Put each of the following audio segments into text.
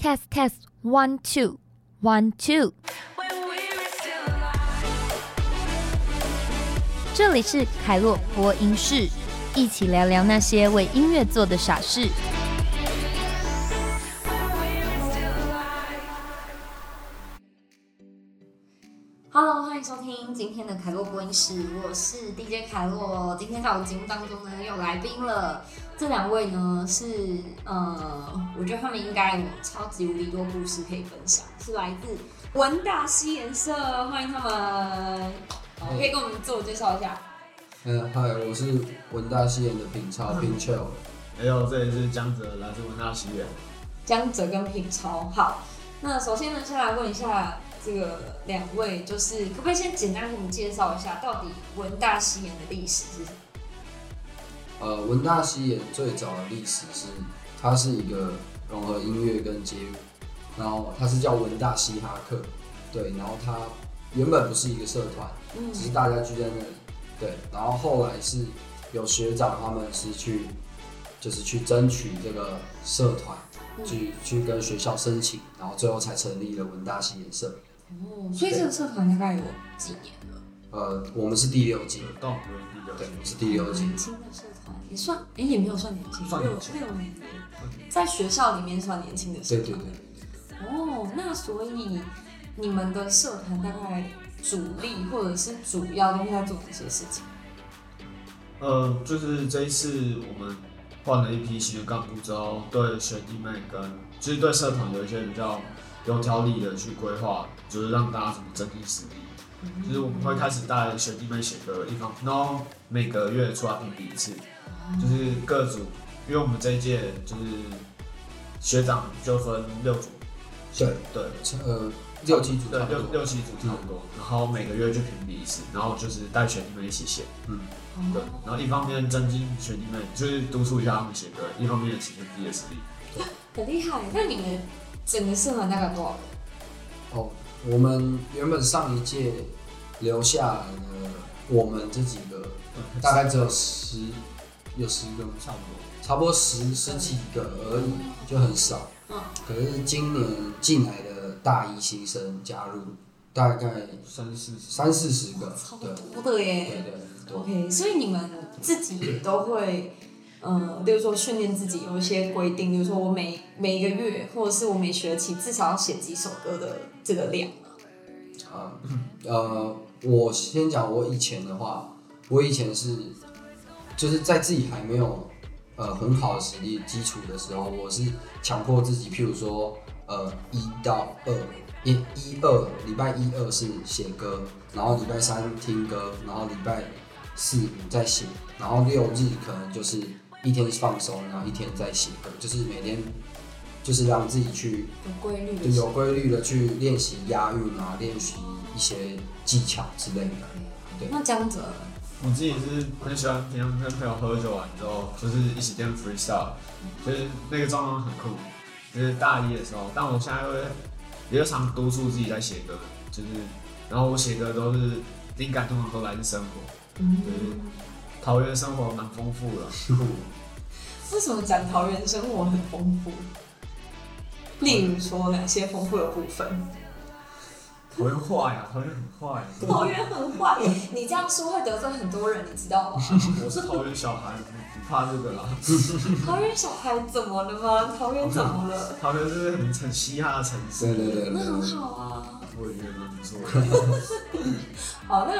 Test test one two one two。这里是凯洛播音室，一起聊聊那些为音乐做的傻事。迎收听今天的凯洛播音室，我是 DJ 凯洛。今天在我节目当中呢，有来宾了。这两位呢是呃，我觉得他们应该有超级无敌多故事可以分享，是来自文大西颜色，欢迎他们。好，可以跟我们自我介绍一下。嗯，嗨，我是文大西演的品超品超。还有，这里是江泽，来自文大西演。江泽跟品超，好。那首先呢，先来问一下这个两位，就是可不可以先简单给我们介绍一下，到底文大西演的历史是什么？呃，文大西演最早的历史是，它是一个融合音乐跟街舞，然后它是叫文大嘻哈课，对，然后它原本不是一个社团，嗯。只是大家聚在那里，对，然后后来是有学长他们是去，就是去争取这个社团，嗯。去去跟学校申请，然后最后才成立了文大西演社，哦，所以这个社团大概有几年了？呃，我们是第六届，动不是第六对，我们是第六届，年轻的社团也算，哎、也没有算年轻，六六年，在学校里面算年轻的社对团。对对。哦，那所以你们的社团大概主力或者是主要都是在做哪些事情？呃，就是这一次我们换了一批新的干部之后，对学弟妹跟就是对社团有一些比较有条理的去规划，就是让大家怎么增进实力。就是我们会开始带学弟妹写歌，一方，然后每个月出来评比一次，就是各组，因为我们这一届就是学长就分六组，对对，呃，六七组对。六六七组差不多，然后每个月去评比一次，然后就是带学弟妹一起写，嗯，对，然后一方面增进学弟妹，就是督促一下他们写歌，一方面提升自己的实力。很厉害。那你们整个社团大概多少人？哦，我们原本上一届留下来的，我们这几个大概只有十，有十个吗，差不多，差不多十十几个而已，就很少。嗯，可是今年进来的大一新生加入，大概三四十，三四十个，超对多的对耶。对对。OK，所以你们自己也都会，嗯，比如说训练自己有一些规定，比如说我每每一个月或者是我每学期至少要写几首歌的这个量。啊，呃，我先讲我以前的话，我以前是就是在自己还没有呃很好的实力基础的时候，我是强迫自己，譬如说呃一到二一一二礼拜一二是写歌，然后礼拜三听歌，然后礼拜四五再写，然后六日可能就是一天放松，然后一天再写歌，就是每天就是让自己去有规律有规律的去练习押韵啊，练习一些技巧之类的。对那江泽，我自己是很喜欢平常跟朋友喝酒完之后，就是一起练 freestyle，就是那个状况很酷。就是大一的时候，但我现在会也就常督促自己在写歌，就是然后我写歌都是灵感通常都来自生活，嗯，桃园生活蛮丰富的。为什么讲桃园生活很丰富？例如说哪些丰富的部分？桃园坏呀，桃园很坏。桃园很坏，你这样说会得罪很多人，你知道吗？我是桃园小孩，不不怕这个啦。桃园小孩怎么了吗？桃园怎么了？桃园是很很嘻哈的城市，对对对那很，好啊。我也觉得蛮不错的。好，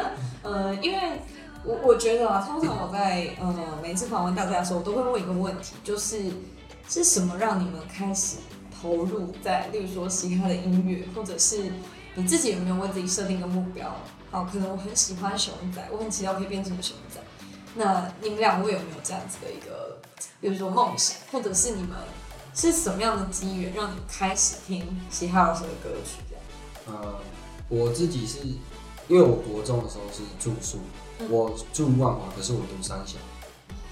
那呃，因为我我觉得啊，通常我在呃每次访问大家的时候，我都会问一个问题，就是是什么让你们开始投入在，例如说嘻哈的音乐，或者是你自己有没有为自己设定一个目标？好，可能我很喜欢熊仔，我很期待我可以变成熊仔。那你们两位有没有这样子的一个，比如说梦想，或者是你们是什么样的机缘让你们开始听嘻哈老师的歌曲？这样，呃，我自己是因为我国中的时候是住宿，嗯我住万华，可是我读三峡。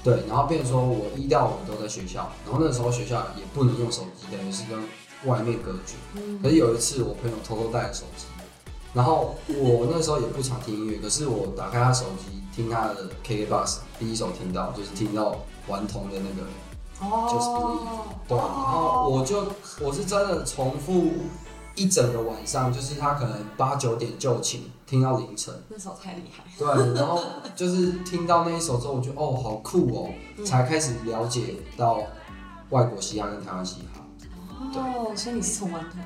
对，然后变成说我一到五都在学校，然后那时候学校也不能用手机，等于是跟外面隔绝。嗯可是有一次，我朋友偷偷带了手机，然后我那时候也不常听音乐，可是我打开他手机听他的 KKBox，第一首听到就是听到顽童的那个哦，对，然后我就我是真的重复一整个晚上，就是他可能八九点就寝，听到凌晨。那首太厉害。对，然后就是听到那一首之后，我觉得哦好酷哦，嗯才开始了解到外国嘻哈跟台湾嘻哈。哦，所以你是从玩团。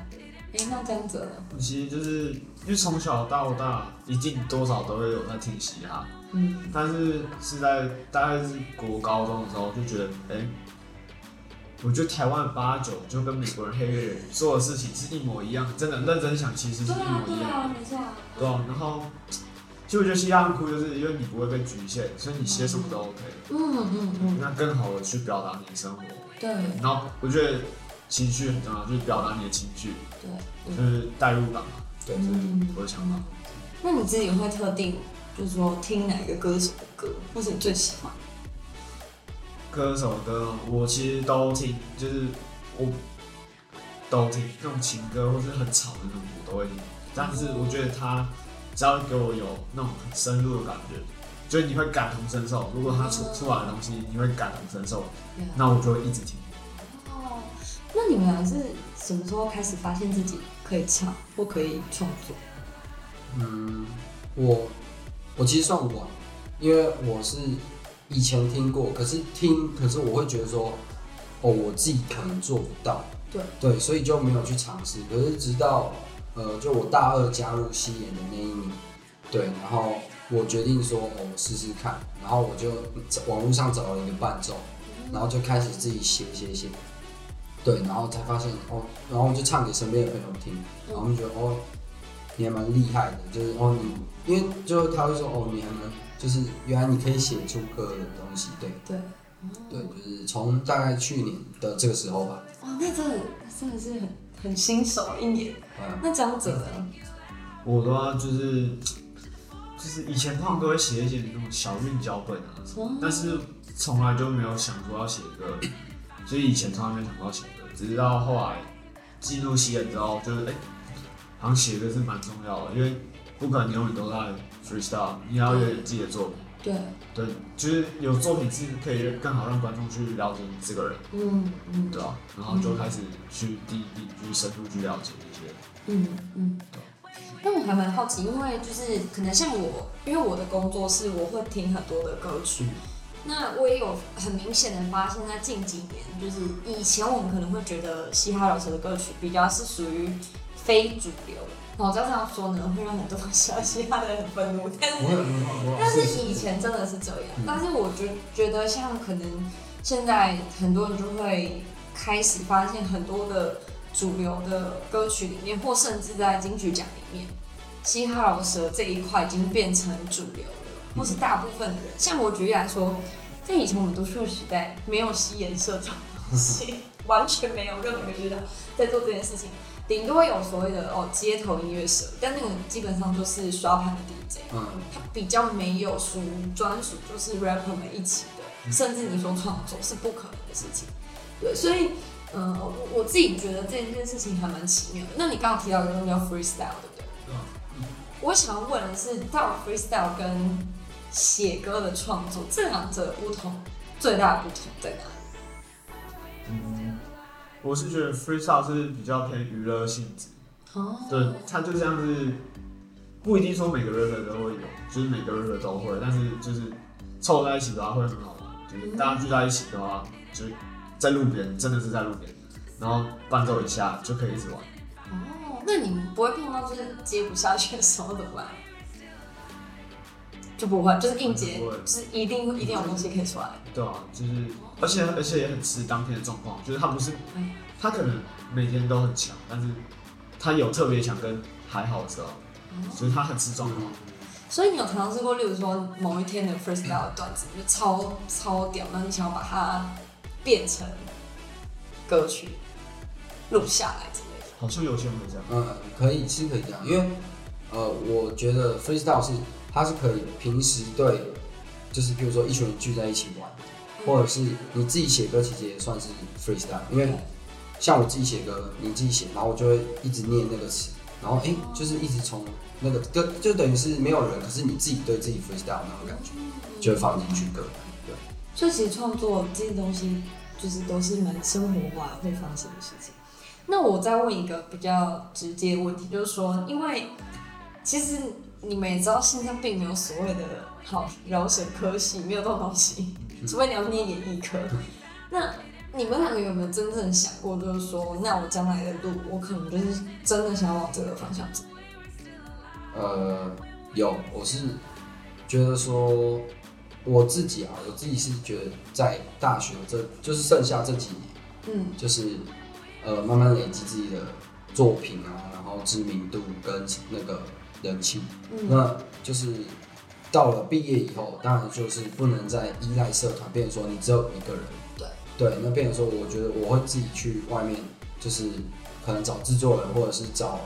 哎，那这样子呢？其实就是因为从小到大一定多少都会有在听嘻哈，嗯，但是是在大概是国高中的时候就觉得，哎、我觉得台湾八九就跟美国人黑人做的事情是一模一样，真的认真想其实是一模一样。对啊，没错啊。对啊，然后其实我觉得嘻哈很酷，就是因为你不会被局限，所以你写什么都 OK，嗯嗯嗯，那更好的去表达你的生活。对然后我觉得情绪很重要，就是表达你的情绪，对。就是代入感嘛，对，这是嗯我的想法。那你自己会特定，就是说听哪个歌手的歌，或是你最喜欢？歌手的歌我其实都听，就是我都听那种情歌或是很吵的那种我都会听，但是我觉得他只要给我有那种很深入的感觉，就是你会感同身受。如果他出出来的东西你会感同身受，那我就会一直听。哦，那你们俩是什么时候开始发现自己可以唱或可以创作？嗯，我我其实算晚，因为我是以前听过，可是听，可是我会觉得说，哦，我自己可能做不到，对。对，所以就没有去尝试。可是直到呃，就我大二加入西演的那一年，对，然后我决定说，哦，我试试看，然后我就在网络上找了一个伴奏，然后就开始自己写写写，对，然后才发现哦，然后我就唱给身边的朋友听，然后我们觉得哦，你还蛮厉害的，就是哦你，因为就他会说哦你还蛮，就是原来你可以写出歌的东西，对对，对，就是从大概去年的这个时候吧，哦，那真的真的是很很新手一年。嗯，那张哲呢？我的话就是就是以前通常都会写一些那种小韵脚本啊但是从来就没有想过要写歌，所以以前从来没有想过要写歌，只是到后来进入西演之后，就是哎、好像写歌是蛮重要的，因为不可能永远都在 freestyle，你要有自己的作品。对，对，就是有作品是可以更好让观众去了解你这个人，嗯嗯对吧、然后就开始去第一地去深入去了解一些。嗯嗯。但我还蛮好奇，因为就是可能像我，因为我的工作是我会听很多的歌曲，那我也有很明显的发现，在近几年，就是以前我们可能会觉得嘻哈饶舌的歌曲比较是属于非主流我知道这样说呢，会让很多喜欢嘻哈的人很愤怒，但是但是以前真的是这样，但是我觉觉得像可能现在很多人就会开始发现很多的主流的歌曲里面，或甚至在金曲奖里面，嘻哈饶舌这一块已经变成主流了，或是大部分的人。像我举例来说，在以前我们读书的时代，没有西研社这种东西，完全没有任何一个学校在做这件事情。顶多有所谓的哦街头音乐社，但那个基本上就是刷盘的 DJ，嗯，它比较没有属于专属就是 rapper 们一起的，甚至你说创作是不可能的事情。对，所以，嗯、我我自己觉得这件事情还蛮奇妙的。那你刚刚提到有一个东西叫 freestyle，对不对？嗯我想要问的是，到底 freestyle 跟写歌的创作这两者不同，最大的不同在哪里？嗯，我是觉得 freestyle 是比较偏娱乐性质，哦，对，它就像是不一定说每个 rapper 都会有，就是每个 rapper 都会，但是就是凑在一起的话会很好玩，就是大家聚在一起的话，就是在路边，真的是在路边，然后伴奏一下就可以一直玩。哦，那你们不会碰到就是接不下去的时候怎么办？就不会，就是硬接，不会就是一定一定有东西可以出来。对啊，就是而且而且也很吃当天的状况，就是他不是嗯他可能每天都很强，但是他有特别强跟还好的时候，就是他很吃状况。所以你有尝试过，例如说某一天的 freestyle 的段子就超超屌，那你想要把它变成歌曲录下来之类的。好像有些人会这样，嗯，可以是可以这样，因为呃，我觉得 freestyle 是它是可以平时对，就是比如说一群人聚在一起玩，或者是你自己写歌，其实也算是 freestyle，因为像我自己写歌，你自己写，然后我就会一直念那个词，然后哎、就是一直从那个歌，就等于是没有人，可是你自己对自己 freestyle 那种感觉，就会放进去歌。对，所以其实创作这些东西就是都是蛮生活化会发生的事情。那我再问一个比较直接的问题，就是说，因为其实你们也知道，心脏并没有所谓的好饶舌科系，没有这种东西，除非你要念演艺科。那你们两个有没有真正想过，就是说，那我将来的路，我可能就是真的想往这个方向走？呃，有，我是觉得说我自己啊，我自己是觉得在大学这就是剩下这几年，嗯就是呃慢慢累积自己的作品啊，然后知名度跟那个人气，嗯。那就是到了毕业以后，当然就是不能再依赖社团，变成说你只有一个人。对。对，那变成说，我觉得我会自己去外面，就是可能找制作人，或者是找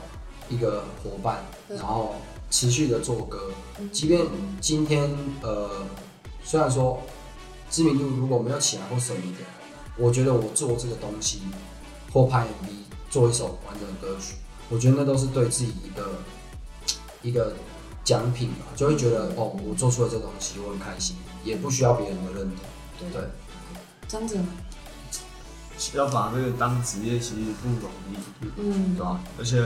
一个伙伴，然后持续的做歌。嗯。即便今天呃，虽然说知名度如果没有起来或什么的，我觉得我做这个东西或拍 MV 做一首完整的歌曲，我觉得那都是对自己一个一个奖品吧，就会觉得哦，我做出了这东西，我很开心，也不需要别人的认同。对对，这样子吗，要把这个当职业其实不容易，嗯对吧？而且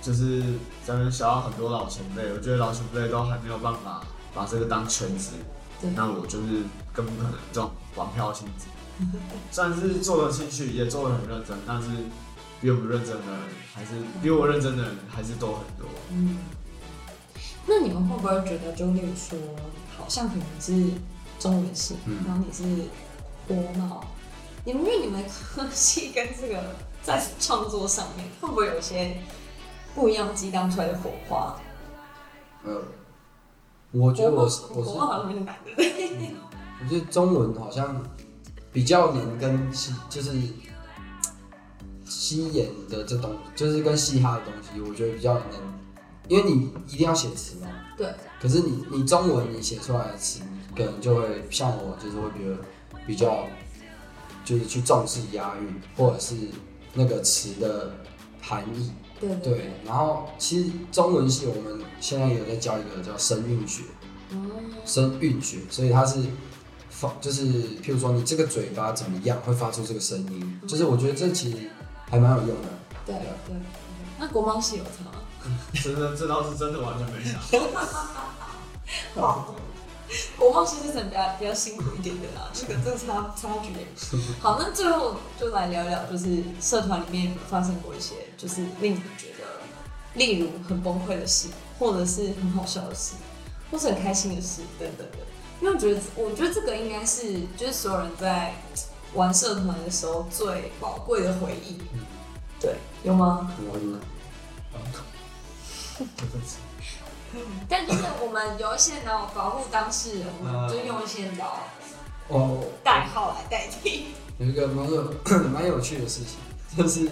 就是咱们想要很多老前辈，我觉得老前辈都还没有办法把这个当全职对，那我就是更不可能这种玩票性质。虽然是做了兴趣，也做的很认真，但是比我们认真的人，还是比我认真的人还是多很多。嗯，那你们会不会觉得，就例如说，好像可能是中文系，嗯。然后你是国贸，你们因为你们科系跟这个在创作上面，会不会有一些不一样激荡出来的火花？呃，我觉得我是我是国贸好像蛮难的，对我觉得中文好像比较能跟西就是西演的这东，就是跟嘻哈的东西，我觉得比较能，因为你一定要写词嘛。对。可是你你中文你写出来的词，可能就会像我，就是会觉得比较，就是去重视押韵，或者是那个词的含义。对对，然后其实中文系我们现在有在教一个叫声韵学，哦，声韵学，所以它是发，就是譬如说你这个嘴巴怎么样会发出这个声音，就是我觉得这其实还蛮有用的。对对对。那国贸系有差吗？真的，这倒是真的完全没想。好，国贸系是真的比较比较辛苦一点的啦，这个这个差差距也好。那最后就来聊聊，就是社团里面有没有发生过一些，就是令你觉得，例如很崩溃的事，或者是很好笑的事，或是很开心的事等等的。因为我觉得，我觉得这个应该是就是所有人在玩社团的时候最宝贵的回忆。对，有吗？我很但就是我们有一些那种保护当事人，我们就用一些老哦，代号来代替。有一个蛮有蛮有趣的事情，就是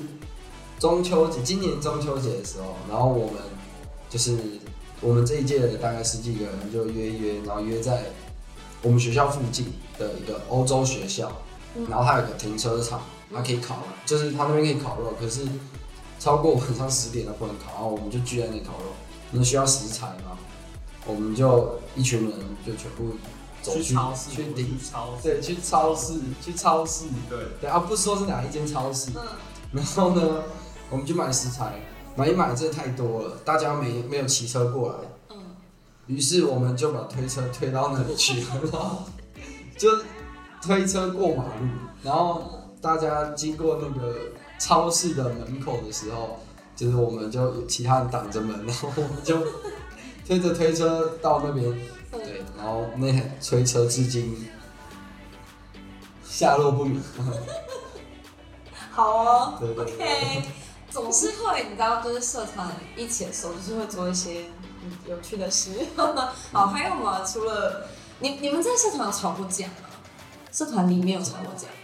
中秋节，今年中秋节的时候，然后我们就是我们这一届的大概十几个人就约一约，然后约在我们学校附近的一个欧洲学校，嗯然后它有个停车场，它可以烤，就是他那边可以烤肉，可是超过晚上十点都不能烤，然后我们就聚在那里烤肉。那需要食材嘛，我们就一群人就全部走去超市，去去顶，超市，对，去超市，去超市，对，对啊，不说是哪一间超市，嗯，然后呢，我们就买食材，买一买真的太多了，大家没没有骑车过来，嗯，于是我们就把推车推到那里去，然后就推车过马路，然后大家经过那个超市的门口的时候，就是我们就有其他人挡着门，然后我们就 推着推车到那边，对，然后那台推车至今下落不明，好哦对对对，OK。总是会，你知道，就是社团一起的时候，就是会做一些嗯有趣的事。好，还有吗？除了你，你们在社团有吵过架吗？社团里面有吵过这样，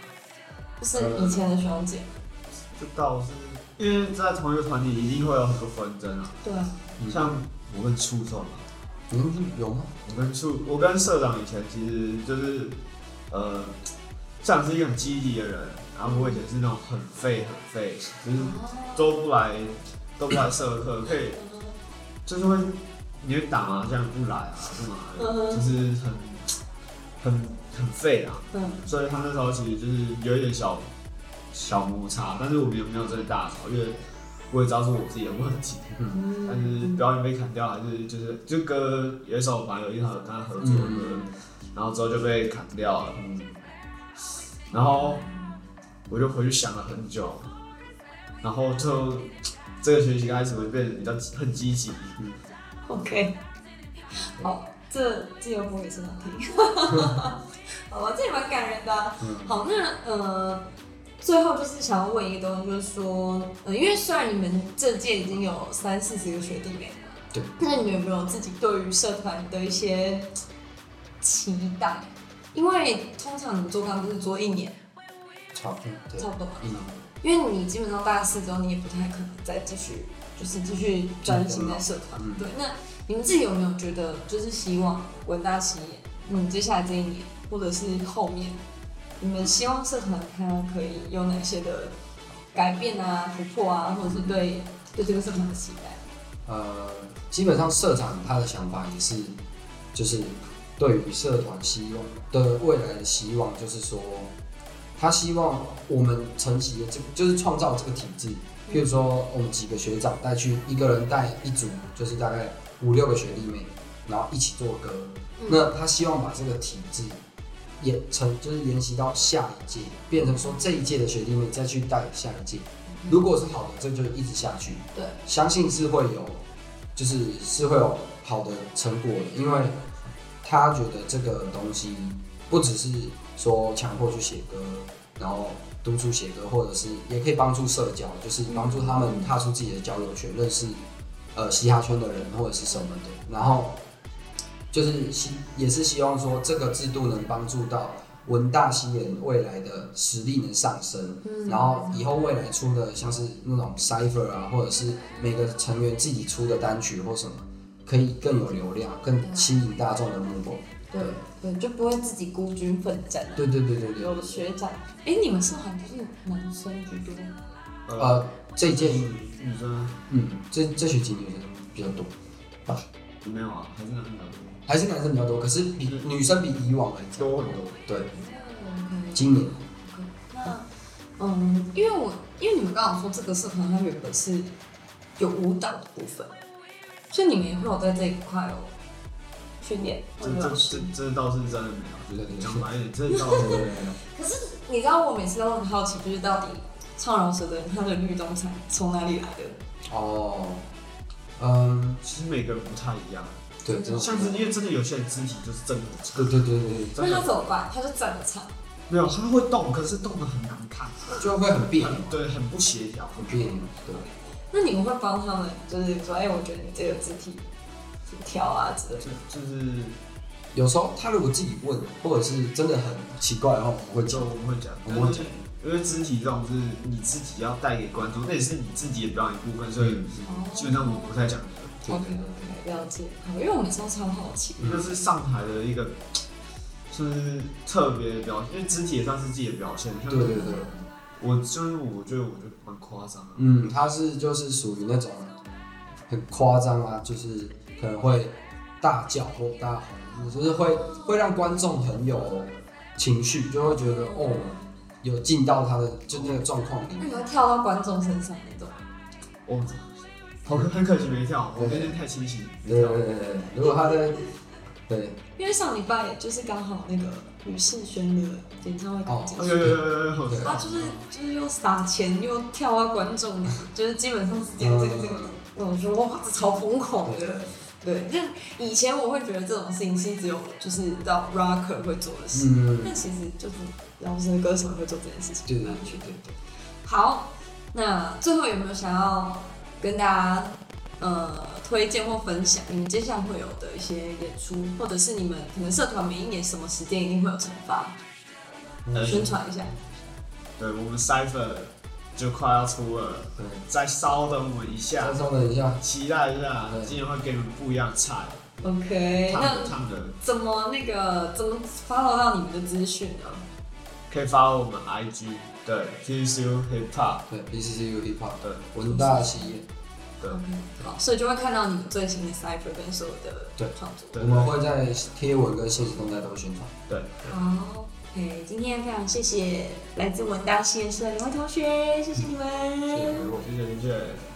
就是以前的学长姐。这倒是因为在同一个团体一定会有很多纷争啊，对啊，像我跟处长嘛，你们有吗？我跟处，我跟社长以前其实就是，呃，像是一个很积极的人，然后我以前是那种很废很废，就是都不来都不来社课，可以就是会你会打麻将不来啊，干嘛就是很很很废啊，嗯，所以他那时候其实就是有一点小小摩擦，但是我们也没有真的大吵，因为我也知道是我自己的问题。但是表演被砍掉，还是就是就跟有一首本来有一首跟他合作的歌，然后之后就被砍掉了。嗯，然后我就回去想了很久，然后就这个学期开始会变得比较很积极。OK，好，这这个我也是想听，好吧，这也蛮感人的啊、嗯好，那呃，最后就是想要问一个东西，就是说，呃，因为虽然你们这届已经有三四十个学弟妹，对，那你们有没有自己对于社团的一些期待？因为通常你们做干部是做一年，差不多，对差，不多吧，嗯，因为你基本上大四之后，你也不太可能再继续，就是继续专心在社团。嗯对，那你们自己有没有觉得，就是希望文大企业，嗯，接下来这一年，或者是后面，你们希望社团它可以有哪些的改变啊、突破啊，或者是对对这个社团的期待？呃，基本上社长他的想法也是，就是对于社团希望的未来的希望，就是说，他希望我们承袭的这个，就是创造这个体制。譬如说，我们几个学长带去，一个人带一组，就是大概五六个学弟妹，然后一起做歌。嗯那他希望把这个体制也成，就是沿袭到下一届，变成说这一届的学弟妹再去带下一届。如果是好的，这就一直下去。对，相信是会有，就是是会有好的成果的，因为他觉得这个东西不只是说强迫去写歌，然后督促写歌，或者是也可以帮助社交，就是帮助他们踏出自己的交流圈，认识呃嘻哈圈的人或者是什么的，然后就是希也是希望说这个制度能帮助到文大西人未来的实力能上升，嗯然后以后未来出的像是那种 cipher 啊，或者是每个成员自己出的单曲或什么，可以更有流量，更吸引大众的目光。对对，就不会自己孤军奋战。对对对对对。有学长，哎、你们社团不是男生居多？呃，这一届，女生嗯，这这学期女生比较多，没有啊，还是男生比较多。还是男生比较多，可是比女生比以往来讲多。很多。对，今年。那嗯，因为我因为你们刚刚说这个社团它原本是有舞蹈的部分，所以你们也会有在这一块哦训练或这这者老师这。这倒是真的没有，就是讲白一点，这倒是对对对可是你知道我每次都很好奇，就是到底唱饶舌的人他的律动才从哪里来的？哦，嗯，其实每个人不太一样，对，真的像是因为真的有些人肢体就是真的很差，对对对对对，那他怎么办？他就站着唱。没有他会动，可是动的很难看，就会很别扭很，对，很不协调。很别扭，对。那你们会帮他们，就是说，哎、我觉得你这个肢体调啊之类的。就就是有时候他如果自己问，或者是真的很奇怪的话，我们会就讲。我们会讲，我们会讲因为肢体这种是你自己要带给观众，那也是你自己的表演部分，所以基本上我不太讲究。对 OK 对对 OK，了解。好，因为我每次都超好奇。这是上台的一个，就是特别的表现，因为肢体也算是自己的表现。对对对，我就是我觉得我觉得蛮夸张的。嗯，他是就是属于那种很夸张啊，就是可能会大叫或大吼，就是会会让观众很有情绪，就会觉得哦，有进到他的就那个状况里面。那你会跳到观众身上那种？我好很可惜没跳，我那天太清醒没跳。对对对对，如果他在对因为上礼拜就是刚好那个吕世轩的演唱会刚结束，哦有有有有有有，他就是就是又撒钱又跳啊观众，就是基本上是这个这个这个，我觉得哇，这超疯狂的。对，就以前我会觉得这种事情是只有就是到 rocker 会做的事，嗯，但其实就是饶舌歌手会做这件事情。对对对对对。好，那最后有没有想要跟大家呃推荐或分享你们接下来会有的一些演出，或者是你们可能社团每一年什么时间一定会有惩罚，呃宣传一下。对我们 cipher 就快要出了，对，再稍等我们一下再，稍等一下，期待一下，今年会给你们不一样的菜，OK，那怎么那个怎么 follow 到你们的资讯呢？可以发我们 IG，对，PCU Hip Hop，对，PCCU Hip Hop，对，文大企业，对。OK，好，所以就会看到你们最新的 Cipher 跟所有的对创作。我们会在贴文跟现实动态都会宣传。对，好，OK，今天非常谢谢来自文大实验室的两位同学，谢谢你们。谢谢，谢谢，谢谢。